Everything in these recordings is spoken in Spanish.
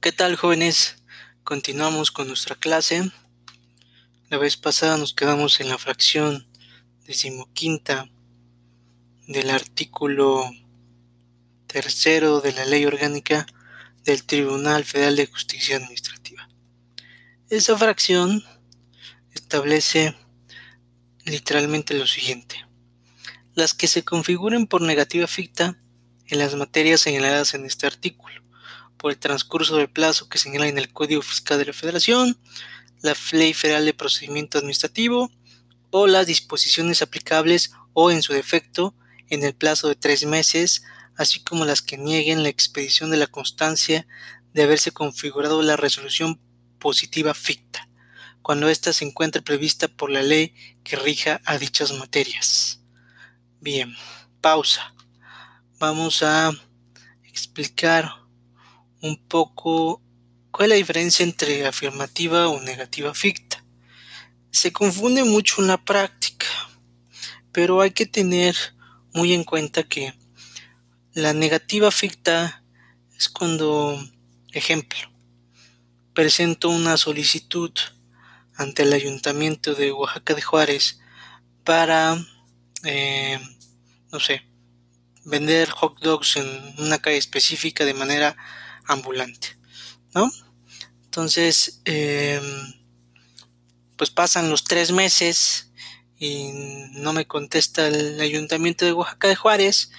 ¿Qué tal jóvenes? Continuamos con nuestra clase. La vez pasada nos quedamos en la fracción decimoquinta del artículo tercero de la Ley Orgánica del Tribunal Federal de Justicia Administrativa. Esa fracción establece literalmente lo siguiente. Las que se configuren por negativa ficta en las materias señaladas en este artículo por el transcurso del plazo que señala en el Código Fiscal de la Federación, la Ley Federal de Procedimiento Administrativo o las disposiciones aplicables o en su defecto en el plazo de tres meses, así como las que nieguen la expedición de la constancia de haberse configurado la resolución positiva ficta, cuando ésta se encuentre prevista por la ley que rija a dichas materias. Bien, pausa. Vamos a explicar un poco cuál es la diferencia entre afirmativa o negativa ficta. Se confunde mucho en la práctica, pero hay que tener muy en cuenta que la negativa ficta es cuando, ejemplo, presento una solicitud ante el ayuntamiento de Oaxaca de Juárez para, eh, no sé, vender hot dogs en una calle específica de manera ambulante, ¿no? Entonces, em, pues pasan los tres meses y no me contesta el ayuntamiento de Oaxaca de Juárez,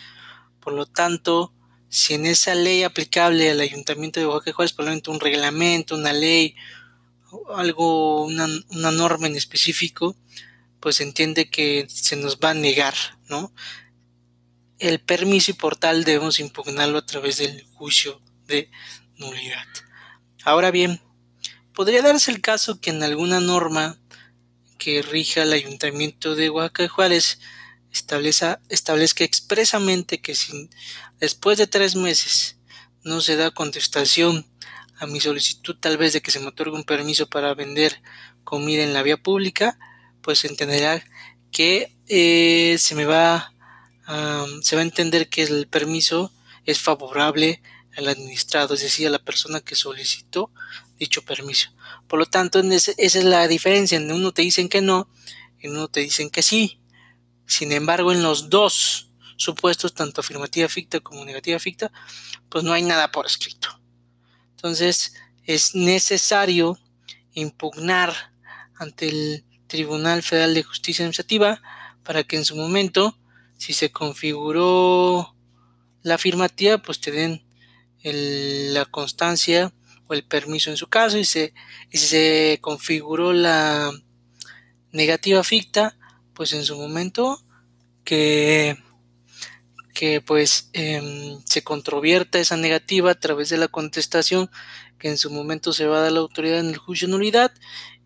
por lo tanto, si en esa ley aplicable al ayuntamiento de Oaxaca de Juárez, probablemente un reglamento, una ley, algo, una, una norma en específico, pues entiende que se nos va a negar, ¿no? El permiso y por tal debemos impugnarlo a través del juicio de nulidad. Ahora bien, podría darse el caso que en alguna norma que rija el ayuntamiento de Oaxaca de Juárez establezca, expresamente que si después de tres meses no se da contestación a mi solicitud tal vez de que se me otorgue un permiso para vender comida en la vía pública, pues entenderá que eh, se me va se va a entender que el permiso es favorable al administrado, es decir, a la persona que solicitó dicho permiso. Por lo tanto, esa es la diferencia. En uno te dicen que no, en uno te dicen que sí. Sin embargo, en los dos supuestos, tanto afirmativa ficta como negativa ficta, pues no hay nada por escrito. Entonces, es necesario impugnar ante el Tribunal Federal de Justicia Administrativa para que en su momento, si se configuró la afirmativa, pues te den la constancia o el permiso en su caso y, se, y se configuró la negativa ficta, pues en su momento que, que pues em, se controvierta esa negativa a través de la contestación que en su momento se va a dar la autoridad en el juicio de nulidad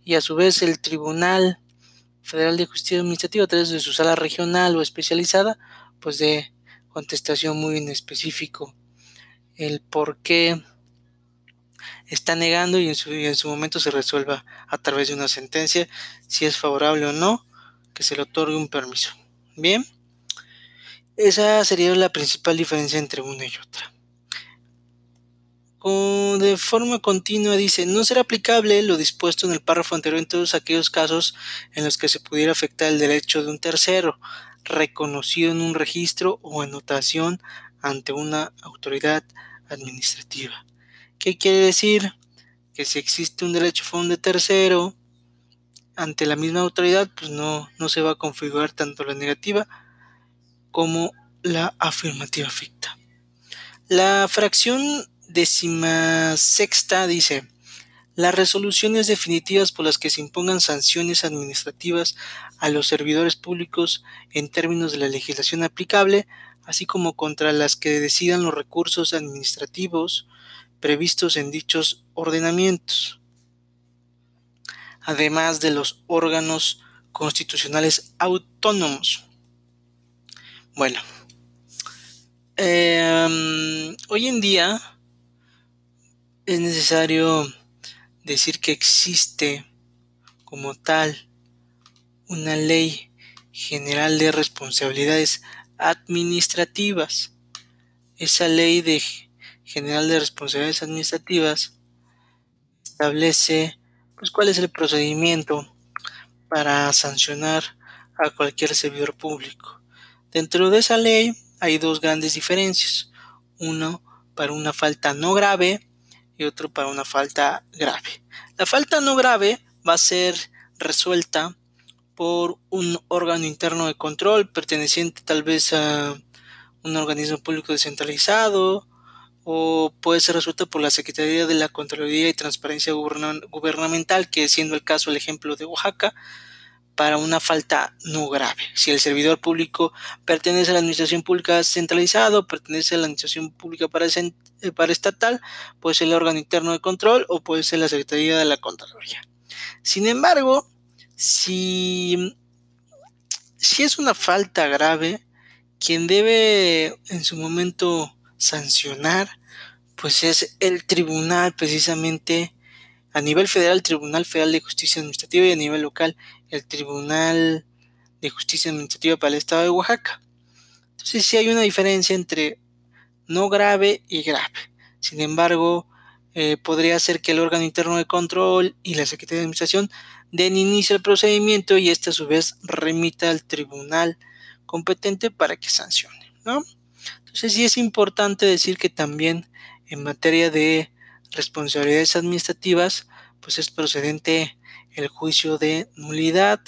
y a su vez el Tribunal Federal de Justicia Administrativa a través de su sala regional o especializada pues de contestación muy en específico el por qué está negando y en, su, en su momento se resuelva a través de una sentencia si es favorable o no que se le otorgue un permiso. Bien, esa sería la principal diferencia entre una y otra. de forma continua dice, no será aplicable lo dispuesto en el párrafo anterior en todos aquellos casos en los que se pudiera afectar el derecho de un tercero, reconocido en un registro o anotación ante una autoridad administrativa. ¿Qué quiere decir? Que si existe un derecho de tercero ante la misma autoridad, pues no, no se va a configurar tanto la negativa como la afirmativa ficta. La fracción décima sexta dice, las resoluciones definitivas por las que se impongan sanciones administrativas a los servidores públicos en términos de la legislación aplicable así como contra las que decidan los recursos administrativos previstos en dichos ordenamientos, además de los órganos constitucionales autónomos. Bueno, em, hoy en día es necesario decir que existe como tal una ley general de responsabilidades administrativas. Esa ley de general de responsabilidades administrativas establece pues cuál es el procedimiento para sancionar a cualquier servidor público. Dentro de esa ley hay dos grandes diferencias. Uno para una falta no grave y otro para una falta grave. La falta no grave va a ser resuelta por un órgano interno de control perteneciente tal vez a un organismo público descentralizado o puede ser resuelta por la Secretaría de la Contraloría y Transparencia Gubernamental, que siendo el caso el ejemplo de Oaxaca, para una falta no grave. Si el servidor público pertenece a la administración pública centralizada pertenece a la administración pública para, eh, puede ser el órgano interno de control o puede ser la Secretaría de la Contraloría. Sin embargo, si, si es una falta grave, quien debe en su momento sancionar, pues es el tribunal precisamente a nivel federal, el Tribunal Federal de Justicia Administrativa y a nivel local, el Tribunal de Justicia Administrativa para el Estado de Oaxaca. Entonces sí hay una diferencia entre no grave y grave. Sin embargo, eh, podría ser que el órgano interno de control y la Secretaría de Administración den inicio al procedimiento y este a su vez remita al tribunal competente para que sancione. ¿no? Entonces sí es importante decir que también en materia de responsabilidades administrativas, pues es procedente el juicio de nulidad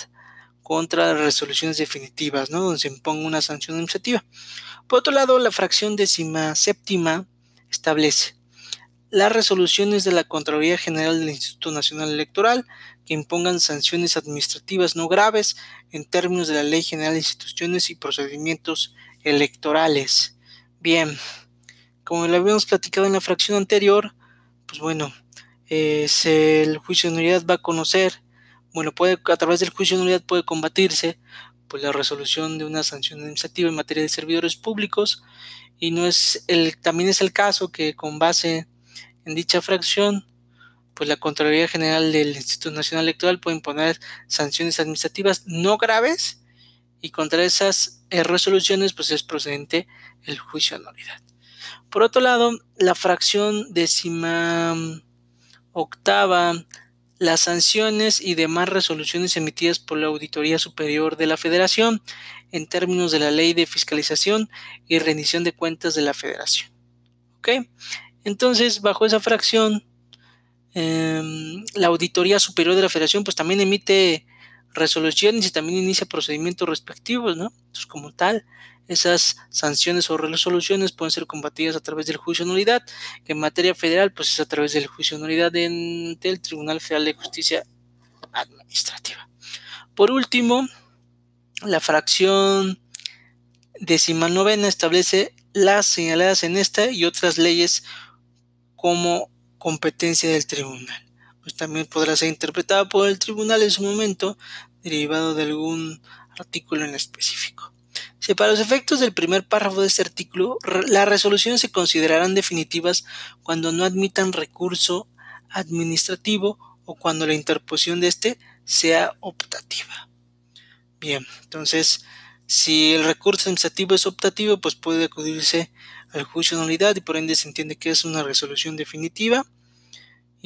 contra resoluciones definitivas, ¿no? Donde se imponga una sanción administrativa. Por otro lado, la fracción décima séptima establece las resoluciones de la Contraloría General del Instituto Nacional Electoral que impongan sanciones administrativas no graves en términos de la Ley General de Instituciones y Procedimientos Electorales. Bien, como lo habíamos platicado en la fracción anterior, pues bueno, el juicio de nulidad va a conocer, bueno, puede, a través del juicio de nulidad puede combatirse pues la resolución de una sanción administrativa en materia de servidores públicos y no es el también es el caso que con base en dicha fracción pues la Contraloría General del Instituto Nacional Electoral puede imponer sanciones administrativas no graves y contra esas eh, resoluciones pues es procedente el juicio de nulidad. Por otro lado, la fracción décima octava, las sanciones y demás resoluciones emitidas por la Auditoría Superior de la Federación en términos de la Ley de Fiscalización y Rendición de Cuentas de la Federación. ¿Ok? Entonces, bajo esa fracción, Em, la Auditoría Superior de la Federación pues también emite resoluciones y también inicia procedimientos respectivos, ¿no? Entonces, como tal, esas sanciones o resoluciones pueden ser combatidas a través del juicio de nulidad, que en materia federal pues es a través del juicio de nulidad del Tribunal Federal de Justicia Administrativa. Por último, la fracción decimal novena establece las señaladas en esta y otras leyes como competencia del tribunal. Pues también podrá ser interpretada por el tribunal en su momento, derivado de algún artículo en específico. Si para los efectos del primer párrafo de este artículo, las resoluciones se considerarán definitivas cuando no admitan recurso administrativo o cuando la interposición de éste sea optativa. Bien, entonces, si el recurso administrativo es optativo, pues puede acudirse al juicio de nulidad y por ende se entiende que es una resolución definitiva.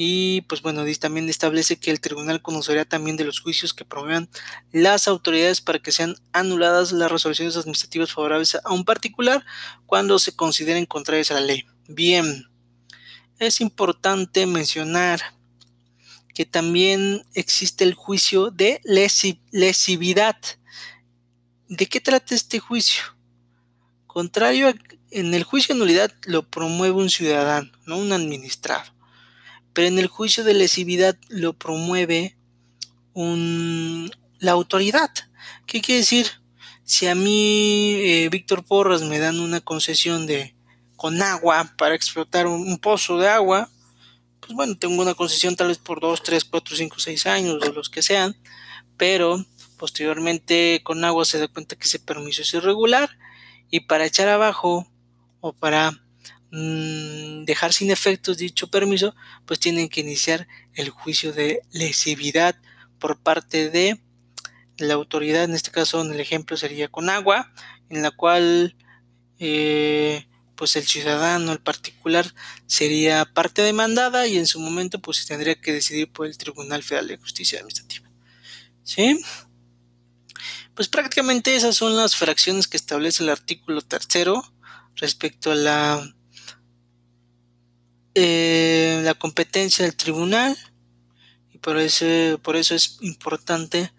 Y pues bueno, también establece que el tribunal conocerá también de los juicios que promuevan las autoridades para que sean anuladas las resoluciones administrativas favorables a un particular cuando se consideren contrarias a la ley. Bien, es importante mencionar que también existe el juicio de lesividad. ¿De qué trata este juicio? Contrario a en el juicio de nulidad lo promueve un ciudadano, no un administrado. Pero en el juicio de lesividad lo promueve un, la autoridad. ¿Qué quiere decir? Si a mí, eh, Víctor Porras, me dan una concesión de con agua para explotar un, pozo de agua, pues bueno, tengo una concesión tal vez por 2, 3, 4, 5, 6 años, o los que sean, pero posteriormente con agua se da cuenta que ese permiso es irregular y para echar abajo o para mm, dejar sin efectos dicho permiso, pues tienen que iniciar el juicio de lesividad por parte de la autoridad, en este caso en el ejemplo sería con agua, en la cual eh, pues el ciudadano, el particular, sería parte demandada y en su momento pues se tendría que decidir por el Tribunal Federal de Justicia Administrativa. ¿Sí? Pues prácticamente esas son las fracciones que establece el artículo tercero respecto a la, eh, la competencia del tribunal y por eso, por eso es importante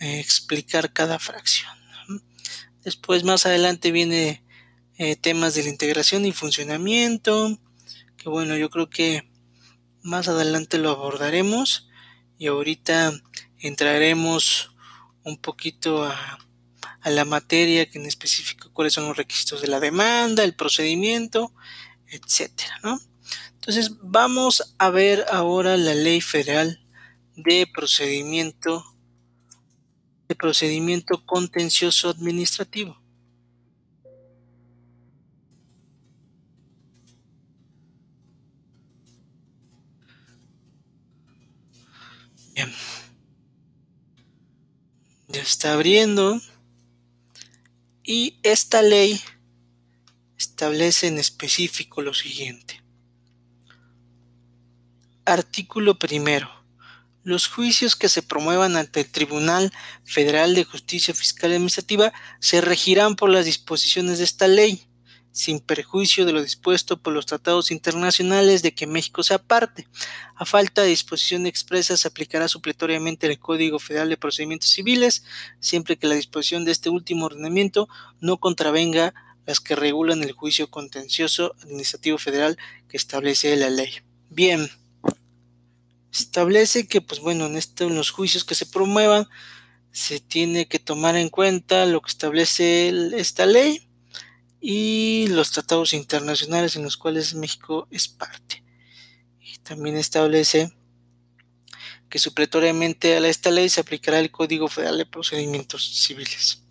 eh, explicar cada fracción. Después más adelante viene eh, temas de la integración y funcionamiento, que bueno, yo creo que más adelante lo abordaremos y ahorita entraremos un poquito a, la materia que en específico cuáles son los requisitos de la demanda, el procedimiento, etcétera, ¿no? Entonces vamos a ver ahora la ley federal de procedimiento de procedimiento contencioso administrativo. Ya está abriendo. Y esta ley establece en específico lo siguiente. Artículo primero. Los juicios que se promuevan ante el Tribunal Federal de Justicia Fiscal y Administrativa se regirán por las disposiciones de esta ley sin perjuicio de lo dispuesto por los tratados internacionales de que México sea parte. A falta de disposición expresa se aplicará supletoriamente el Código Federal de Procedimientos Civiles, siempre que la disposición de este último ordenamiento no contravenga las que regulan el juicio contencioso administrativo federal que establece la ley. Bien, establece que, pues bueno, en, este, en los juicios que se promuevan se tiene que tomar en cuenta lo que establece esta ley y los tratados internacionales en los cuales México es parte. Y también establece que supletoriamente a esta ley se aplicará el Código Federal de Procedimientos Civiles.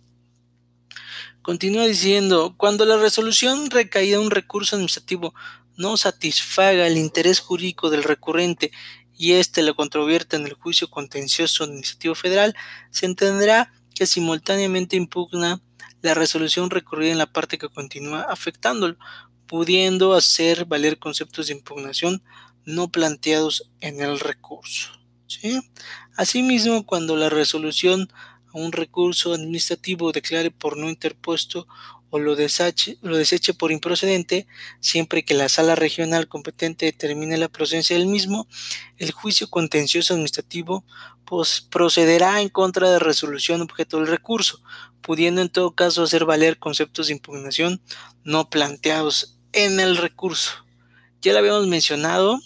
Continúa diciendo, cuando la resolución recaída en un recurso administrativo no satisfaga el interés jurídico del recurrente y éste lo controvierte en el juicio contencioso administrativo federal, se entenderá que simultáneamente impugna la resolución recurrida en la parte que continúa afectándolo, pudiendo hacer valer conceptos de impugnación no planteados en el recurso. Asimismo, cuando la resolución a un recurso administrativo declare por no interpuesto o lo deseche, lo deseche por improcedente, siempre que la sala regional competente determine la procedencia del mismo, el juicio contencioso administrativo pues, procederá en contra de resolución objeto del recurso, pudiendo en todo caso hacer valer conceptos de impugnación no planteados en el recurso. Ya lo habíamos mencionado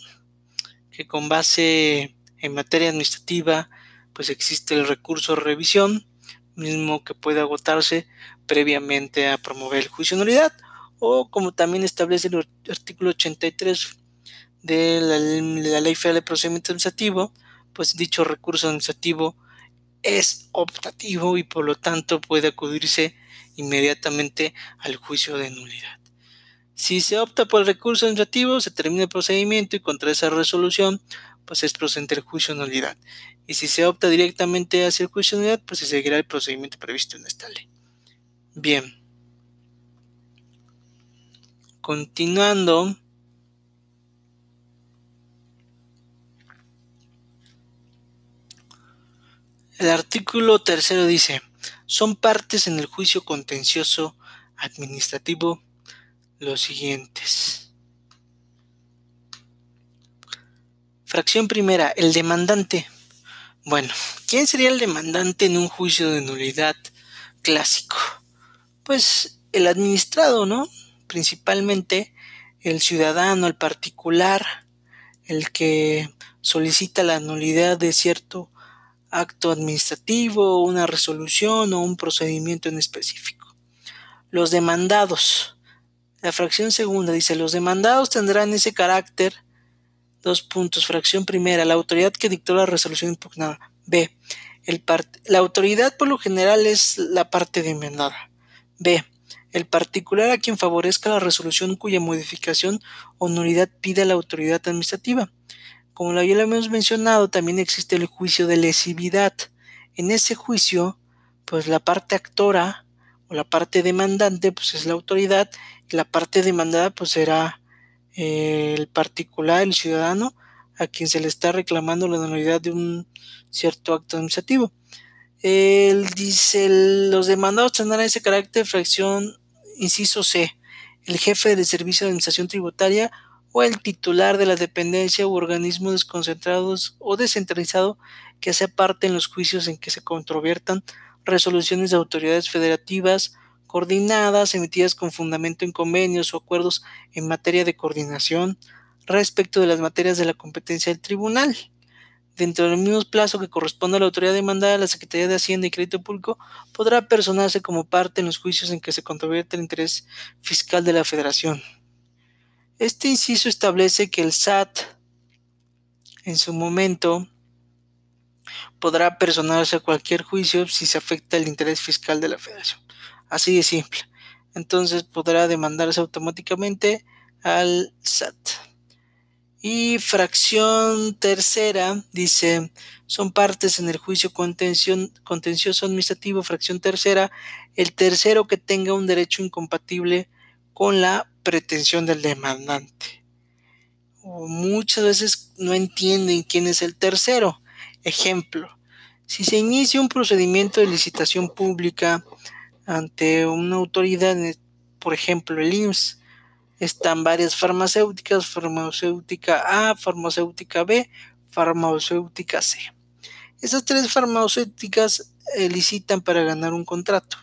que con base en materia administrativa pues existe el recurso de revisión, mismo que puede agotarse previamente a promover el juicio de nulidad o como también establece el artículo 83 de la, de la Ley Federal de Procedimiento Administrativo, pues dicho recurso administrativo es optativo y por lo tanto puede acudirse inmediatamente al juicio de nulidad. Si se opta por el recurso administrativo, se termina el procedimiento y contra esa resolución, pues es procedente el juicio de nulidad. Y si se opta directamente hacia el juicio de nulidad, pues se seguirá el procedimiento previsto en esta ley. Bien. Continuando, El artículo tercero dice, son partes en el juicio contencioso administrativo los siguientes. Fracción primera, el demandante. Bueno, ¿quién sería el demandante en un juicio de nulidad clásico? Pues el administrado, ¿no? Principalmente el ciudadano, el particular, el que solicita la nulidad de cierto acto administrativo, una resolución o un procedimiento en específico. Los demandados. La fracción segunda dice, los demandados tendrán ese carácter. Dos puntos. Fracción primera, la autoridad que dictó la resolución impugnada. B. La autoridad por lo general es la parte demandada. B. El particular a quien favorezca la resolución cuya modificación o nulidad pide la autoridad administrativa. Como ya lo hemos mencionado, también existe el juicio de lesividad. En ese juicio, pues la parte actora o o la parte demandante pues es la autoridad y la parte demandada pues será eh, el particular, el ciudadano, a quien se le está reclamando la nulidad de un cierto acto administrativo. Dice, los demandados tendrán ese carácter fracción inciso C, el jefe del servicio de administración tributaria o el titular de la dependencia u organismo desconcentrados o descentralizado que hace parte en los juicios en que se controviertan resoluciones de autoridades federativas coordinadas emitidas con fundamento en convenios o acuerdos en materia de coordinación respecto de las materias de la competencia del tribunal. Dentro del mismo plazo que corresponde a la autoridad demandada, la Secretaría de Hacienda y Crédito Público podrá personarse como parte en los juicios en que se controvierte el interés fiscal de la Federación. Este inciso establece que el SAT, en su momento, podrá personarse a cualquier juicio si se afecta el interés fiscal de la Federación. Así de simple. Entonces podrá demandarse automáticamente al SAT. Y fracción tercera dice, son partes en el juicio contencioso administrativo, fracción tercera, el tercero que tenga un derecho incompatible con la pretensión del demandante. O muchas veces no entienden quién es el tercero. Ejemplo, si se inicia un procedimiento de licitación pública ante una autoridad, por ejemplo el IMSS, están varias farmacéuticas, farmacéutica A, farmacéutica B, farmacéutica C. Esas tres farmacéuticas licitan para ganar un contrato.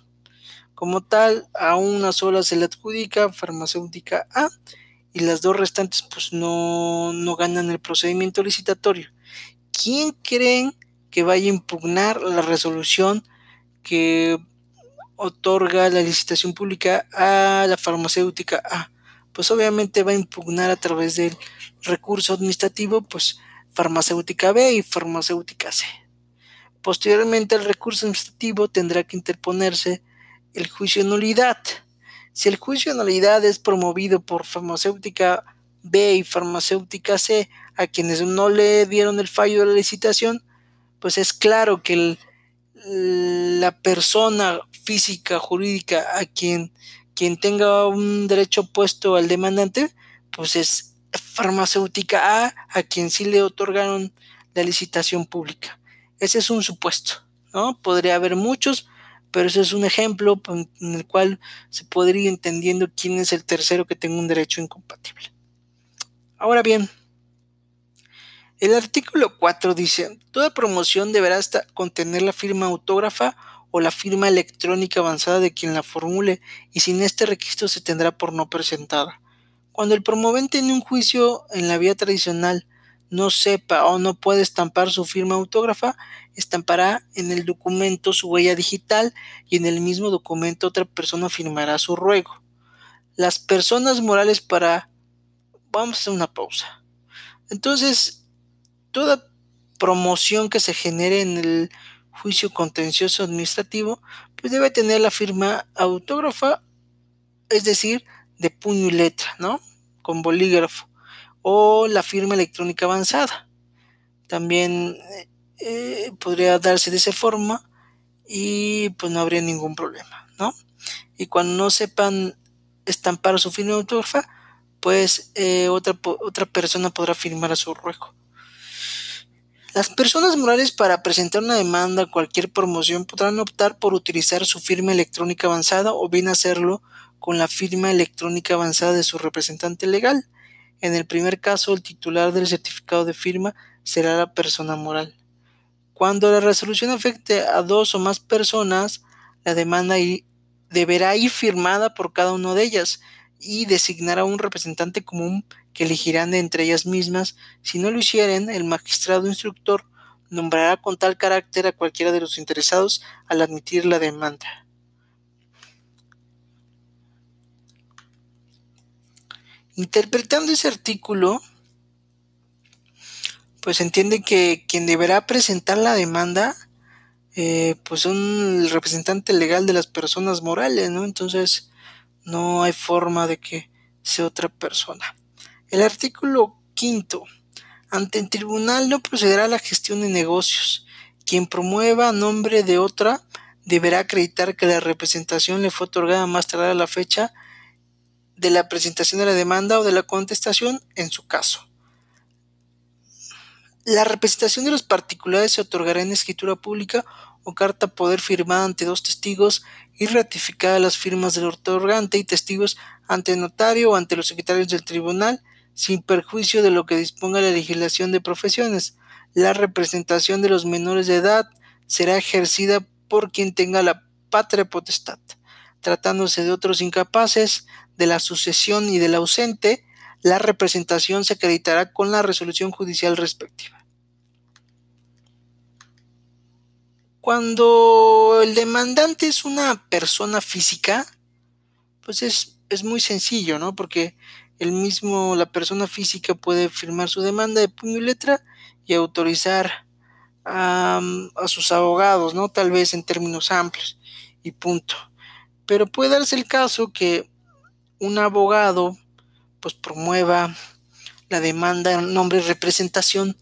Como tal, a una sola se le adjudica farmacéutica A y las dos restantes pues no, no ganan el procedimiento licitatorio. ¿Quién creen que vaya a impugnar la resolución que otorga la licitación pública a la farmacéutica A? Pues obviamente va a impugnar a través del recurso administrativo, pues farmacéutica B y farmacéutica C. Posteriormente el recurso administrativo tendrá que interponerse el juicio de nulidad. Si el juicio de nulidad es promovido por farmacéutica B y farmacéutica C, a quienes no le dieron el fallo de la licitación, pues es claro que la persona física, jurídica, a quien quien tenga un derecho opuesto al demandante, pues es farmacéutica A, a quien sí le otorgaron la licitación pública. Ese es un supuesto, ¿no? Podría haber muchos, pero ese es un ejemplo en el cual se podría ir entendiendo quién es el tercero que tenga un derecho incompatible. Ahora bien, el artículo 4 dice, toda promoción deberá contener la firma autógrafa o la firma electrónica avanzada de quien la formule y sin este requisito se tendrá por no presentada. Cuando el promovente en un juicio en la vía tradicional no sepa o no puede estampar su firma autógrafa, estampará en el documento su huella digital y en el mismo documento otra persona firmará su ruego. Las personas morales para... Vamos a hacer una pausa. Entonces, toda promoción que se genere en el juicio contencioso administrativo, pues debe tener la firma autógrafa, es decir, de puño y letra, ¿no? Con bolígrafo, o la firma electrónica avanzada. También eh, podría darse de esa forma y pues no habría ningún problema, ¿no? Y cuando no sepan estampar su firma autógrafa, pues eh, otra, otra persona podrá firmar a su ruego. Las personas morales para presentar una demanda a cualquier promoción podrán optar por utilizar su firma electrónica avanzada o bien hacerlo con la firma electrónica avanzada de su representante legal. En el primer caso, el titular del certificado de firma será la persona moral. Cuando la resolución afecte a dos o más personas, la demanda deberá ir firmada por cada una de ellas y designar a un representante común que elegirán de entre ellas mismas. Si no lo hicieren, el magistrado instructor nombrará con tal carácter a cualquiera de los interesados al admitir la demanda. Interpretando ese artículo, pues entiende que quien deberá presentar la demanda, eh, pues son el representante legal de las personas morales, ¿no? Entonces, no hay forma de que sea otra persona. El artículo quinto. Ante el tribunal no procederá la gestión de negocios. Quien promueva a nombre de otra deberá acreditar que la representación le fue otorgada más tarde a la fecha de la presentación de la demanda o de la contestación en su caso. La representación de los particulares se otorgará en escritura pública o carta poder firmada ante dos testigos y ratificada las firmas del otorgante y testigos ante el notario o ante los secretarios del tribunal, sin perjuicio de lo que disponga la legislación de profesiones. La representación de los menores de edad será ejercida por quien tenga la patria potestad. Tratándose de otros incapaces, de la sucesión y del ausente, la representación se acreditará con la resolución judicial respectiva. Cuando el demandante es una persona física, pues es, es muy sencillo, ¿no? Porque el mismo, la persona física puede firmar su demanda de puño y letra y autorizar a, a sus abogados, ¿no? Tal vez en términos amplios y punto. Pero puede darse el caso que un abogado pues promueva la demanda en nombre y representación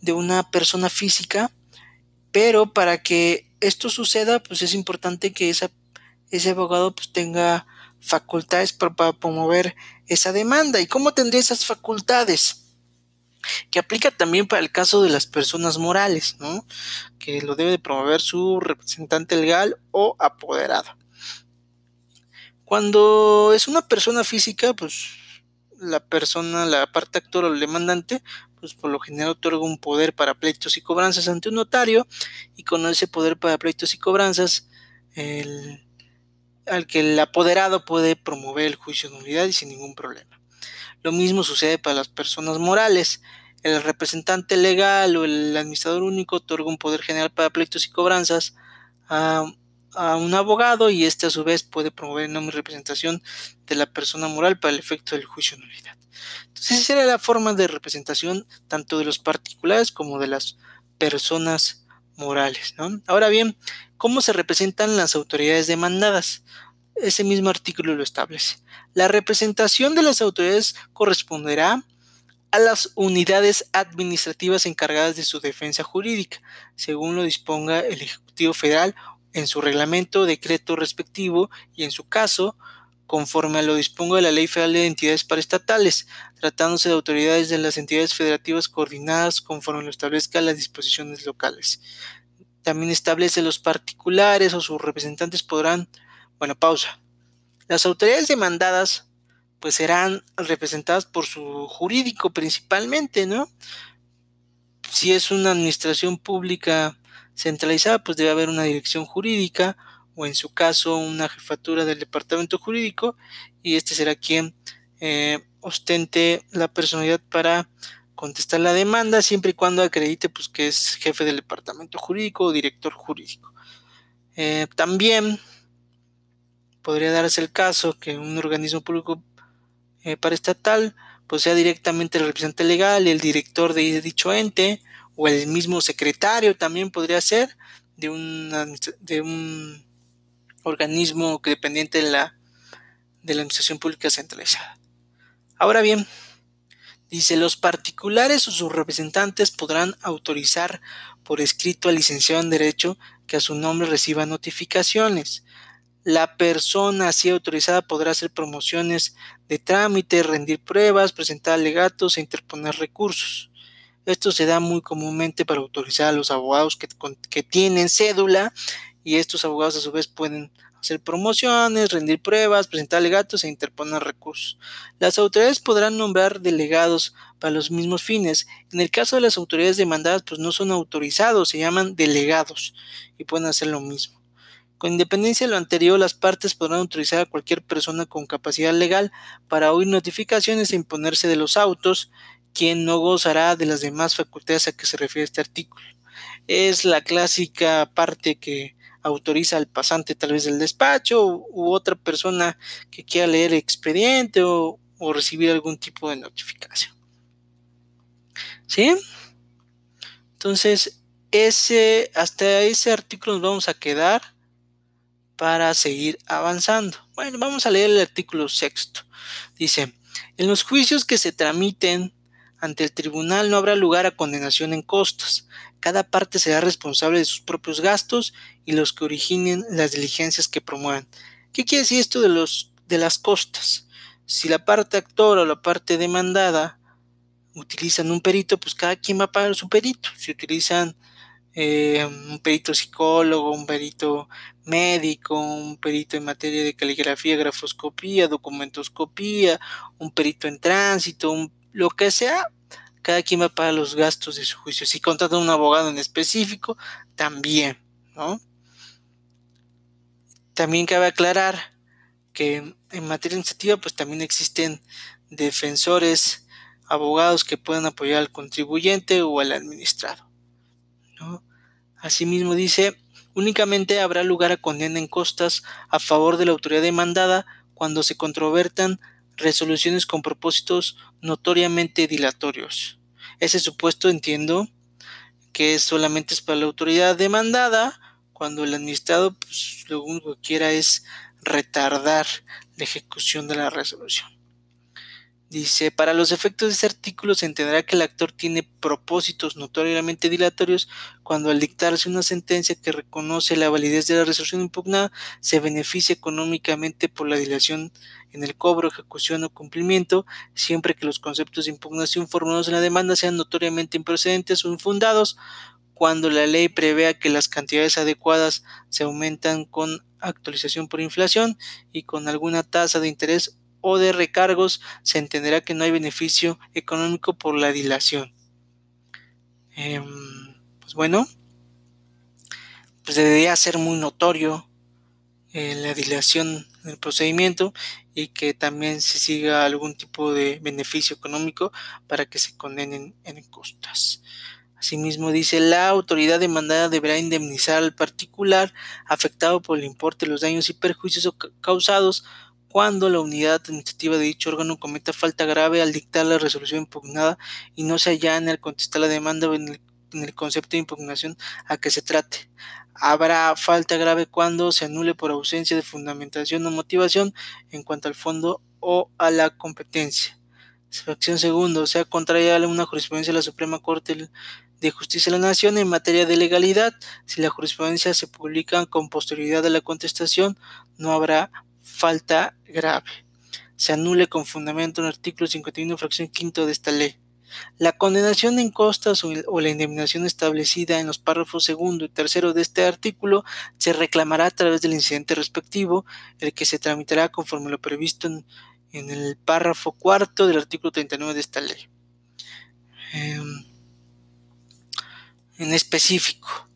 de una persona física, pero para que esto suceda, pues es importante que esa, ese abogado pues tenga facultades para, promover esa demanda. ¿Y cómo tendría esas facultades? que aplica también para el caso de las personas morales, ¿no? que lo debe de promover su representante legal o apoderado. Cuando es una persona física, pues la persona, la parte actor o el demandante, pues por lo general otorga un poder para pleitos y cobranzas ante un notario y con ese poder para pleitos y cobranzas, el, al que el apoderado puede promover el juicio de nulidad y sin ningún problema. Lo mismo sucede para las personas morales. El representante legal o el administrador único otorga un poder general para pleitos y cobranzas a un abogado y este a su vez puede promover el nombre y representación de la persona moral para el efecto del juicio de nulidad. Entonces esa era la forma de representación tanto de los particulares como de las personas morales. Ahora bien, ¿cómo se representan las autoridades demandadas? Ese mismo artículo lo establece. La representación de las autoridades corresponderá a las unidades administrativas encargadas de su defensa jurídica, según lo disponga el Ejecutivo Federal en su reglamento decreto respectivo y en su caso, conforme a lo disponga la Ley Federal de Entidades Paraestatales, tratándose de autoridades de las entidades federativas coordinadas conforme lo establezcan las disposiciones locales. También establece los particulares o sus representantes podrán, bueno, pausa. Las autoridades demandadas pues serán representadas por su jurídico principalmente, ¿no? Si es una administración pública centralizada, pues debe haber una dirección jurídica o en su caso una jefatura del departamento jurídico y este será quien eh, ostente la personalidad para contestar la demanda siempre y cuando acredite pues que es jefe del departamento jurídico o director jurídico. Eh, también podría darse el caso que un organismo público eh, paraestatal pues sea directamente el representante legal el director de dicho ente o el mismo secretario también podría ser de un organismo dependiente de la, de la administración pública centralizada. Ahora bien, dice, los particulares o sus representantes podrán autorizar por escrito al licenciado en Derecho que a su nombre reciba notificaciones. La persona así autorizada podrá hacer promociones de trámite, rendir pruebas, presentar alegatos e interponer recursos. Esto se da muy comúnmente para autorizar a los abogados que, tienen cédula y estos abogados a su vez pueden hacer promociones, rendir pruebas, presentar alegatos e interponer recursos. Las autoridades podrán nombrar delegados para los mismos fines. En el caso de las autoridades demandadas, pues no son autorizados, se llaman delegados y pueden hacer lo mismo. Con independencia de lo anterior, las partes podrán autorizar a cualquier persona con capacidad legal para oír notificaciones e imponerse de los autos quien no gozará de las demás facultades a que se refiere este artículo. Es la clásica parte que autoriza al pasante tal vez del despacho u, otra persona que quiera leer el expediente o, o recibir algún tipo de notificación. ¿Sí? Entonces, ese, hasta ese artículo nos vamos a quedar para seguir avanzando. Bueno, vamos a leer el artículo sexto. Dice, en los juicios que se tramiten Ante el tribunal no habrá lugar a condenación en costas. Cada parte será responsable de sus propios gastos y los que originen las diligencias que promuevan. ¿Qué quiere decir esto de, los, de las costas? Si la parte actora o la parte demandada utilizan un perito, pues cada quien va a pagar su perito. Si utilizan eh, un perito psicólogo, un perito médico, un perito en materia de caligrafía, grafoscopía, documentoscopía, un perito en tránsito, lo que sea, cada quien va a pagar los gastos de su juicio. Si contrata un abogado en específico, también, ¿no? También cabe aclarar que en materia administrativa, pues también existen defensores, abogados que puedan apoyar al contribuyente o al administrado. ¿no? Asimismo dice, únicamente habrá lugar a condena en costas a favor de la autoridad demandada cuando se controvertan resoluciones con propósitos notoriamente dilatorios. Ese supuesto entiendo que solamente es para la autoridad demandada, cuando el administrado pues, lo único que quiera es retardar la ejecución de la resolución. Dice, para los efectos de este artículo se entenderá que el actor tiene propósitos notoriamente dilatorios cuando al dictarse una sentencia que reconoce la validez de la resolución impugnada se beneficia económicamente por la dilación en el cobro, ejecución o cumplimiento, siempre que los conceptos de impugnación formulados en la demanda sean notoriamente improcedentes o infundados, cuando la ley prevea que las cantidades adecuadas se aumentan con actualización por inflación y con alguna tasa de interés o de recargos, se entenderá que no hay beneficio económico por la dilación. Em, pues bueno, pues debería ser muy notorio la dilación del procedimiento y que también se siga algún tipo de beneficio económico para que se condenen en costas. Asimismo dice, la autoridad demandada deberá indemnizar al particular afectado por el importe de los daños y perjuicios causados cuando la unidad administrativa de dicho órgano cometa falta grave al dictar la resolución impugnada y no se allane al contestar la demanda o en el, concepto de impugnación a que se trate. Habrá falta grave cuando se anule por ausencia de fundamentación o motivación en cuanto al fondo o a la competencia. Fracción segundo, sea, contraria a una jurisprudencia de la Suprema Corte de Justicia de la Nación en materia de legalidad, si la jurisprudencia se publica con posterioridad a la contestación, no habrá falta grave. Se anule con fundamento el artículo 51, fracción quinto de esta ley. La condenación en costas o la indemnización establecida en los párrafos segundo y tercero de este artículo se reclamará a través del incidente respectivo, el que se tramitará conforme lo previsto en, el párrafo cuarto del artículo 39 de esta ley. Em, en específico,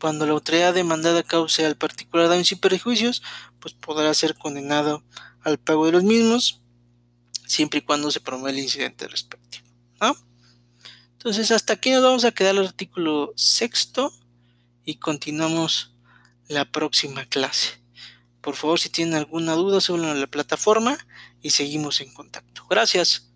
cuando la autoridad demandada cause al particular daños y perjuicios, pues podrá ser condenado al pago de los mismos, siempre y cuando se promueva el incidente respectivo. Entonces, hasta aquí nos vamos a quedar el artículo sexto y continuamos la próxima clase. Por favor, si tienen alguna duda, sobre la plataforma y seguimos en contacto. Gracias.